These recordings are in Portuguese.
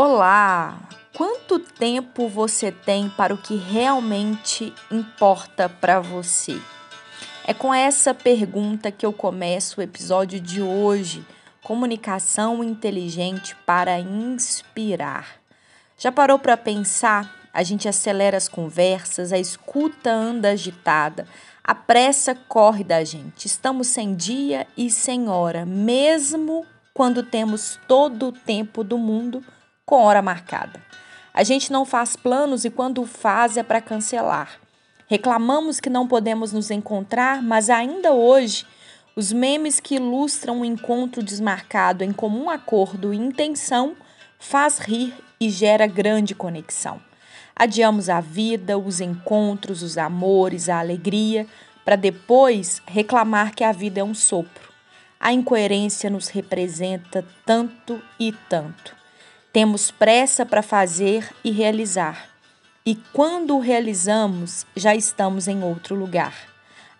Olá! Quanto tempo você tem para o que realmente importa para você? É com essa pergunta que eu começo o episódio de hoje. Comunicação inteligente para inspirar. Já parou para pensar? A gente acelera as conversas, a escuta anda agitada, a pressa corre da gente. Estamos sem dia e sem hora, mesmo quando temos todo o tempo do mundo com hora marcada. A gente não faz planos e quando faz é para cancelar. Reclamamos que não podemos nos encontrar, mas ainda hoje, os memes que ilustram o encontro desmarcado em comum acordo e intenção faz rir e gera grande conexão. Adiamos a vida, os encontros, os amores, a alegria, para depois reclamar que a vida é um sopro. A incoerência nos representa tanto e tanto. Temos pressa para fazer e realizar. E quando o realizamos, já estamos em outro lugar.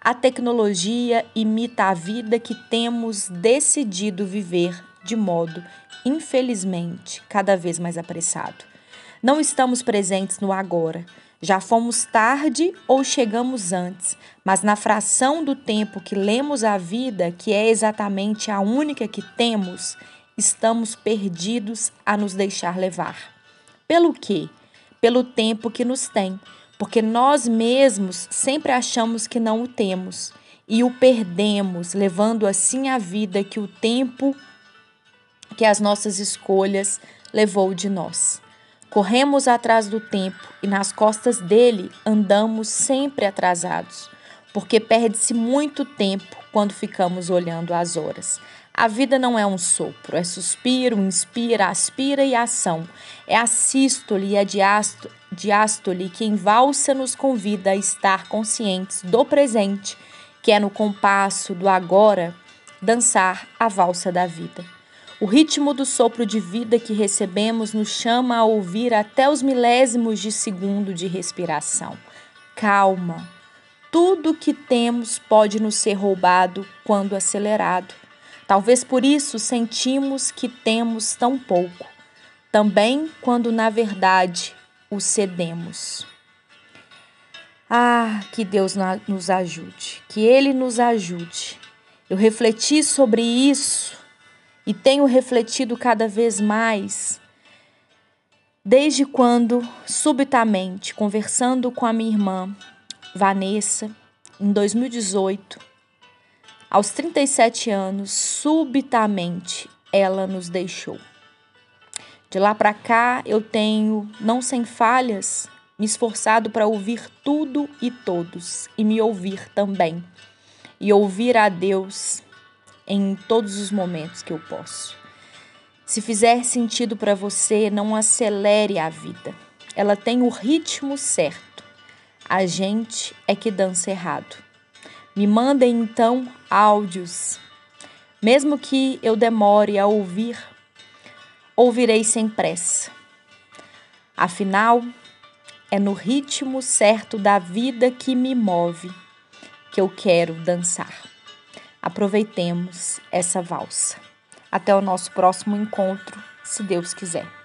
A tecnologia imita a vida que temos decidido viver de modo, infelizmente, cada vez mais apressado. Não estamos presentes no agora. Já fomos tarde ou chegamos antes, mas na fração do tempo que lemos a vida, que é exatamente a única que temos, estamos perdidos a nos deixar levar. Pelo quê? Pelo tempo que nos tem, porque nós mesmos sempre achamos que não o temos e o perdemos, levando assim a vida que o tempo, que as nossas escolhas levou de nós. Corremos atrás do tempo e nas costas dele andamos sempre atrasados, porque perde-se muito tempo quando ficamos olhando as horas. A vida não é um sopro, é suspiro, inspira, aspira e ação. É a sístole e a diástole que em valsa nos convida a estar conscientes do presente, que é no compasso do agora dançar a valsa da vida. O ritmo do sopro de vida que recebemos nos chama a ouvir até os milésimos de segundo de respiração. Calma. Tudo que temos pode nos ser roubado quando acelerado. Talvez por isso sentimos que temos tão pouco, também quando na verdade o cedemos. Ah, que Deus nos ajude, que Ele nos ajude. Eu refleti sobre isso e tenho refletido cada vez mais, desde quando, subitamente, conversando com a minha irmã Vanessa, em 2018, aos 37 anos, subitamente, ela nos deixou. De lá para cá, eu tenho, não sem falhas, me esforçado para ouvir tudo e todos e me ouvir também. E ouvir a Deus em todos os momentos que eu posso. Se fizer sentido para você, não acelere a vida. Ela tem o ritmo certo. A gente é que dança errado. Me mandem então áudios. Mesmo que eu demore a ouvir, ouvirei sem pressa. Afinal, é no ritmo certo da vida que me move que eu quero dançar. Aproveitemos essa valsa. Até o nosso próximo encontro, se Deus quiser.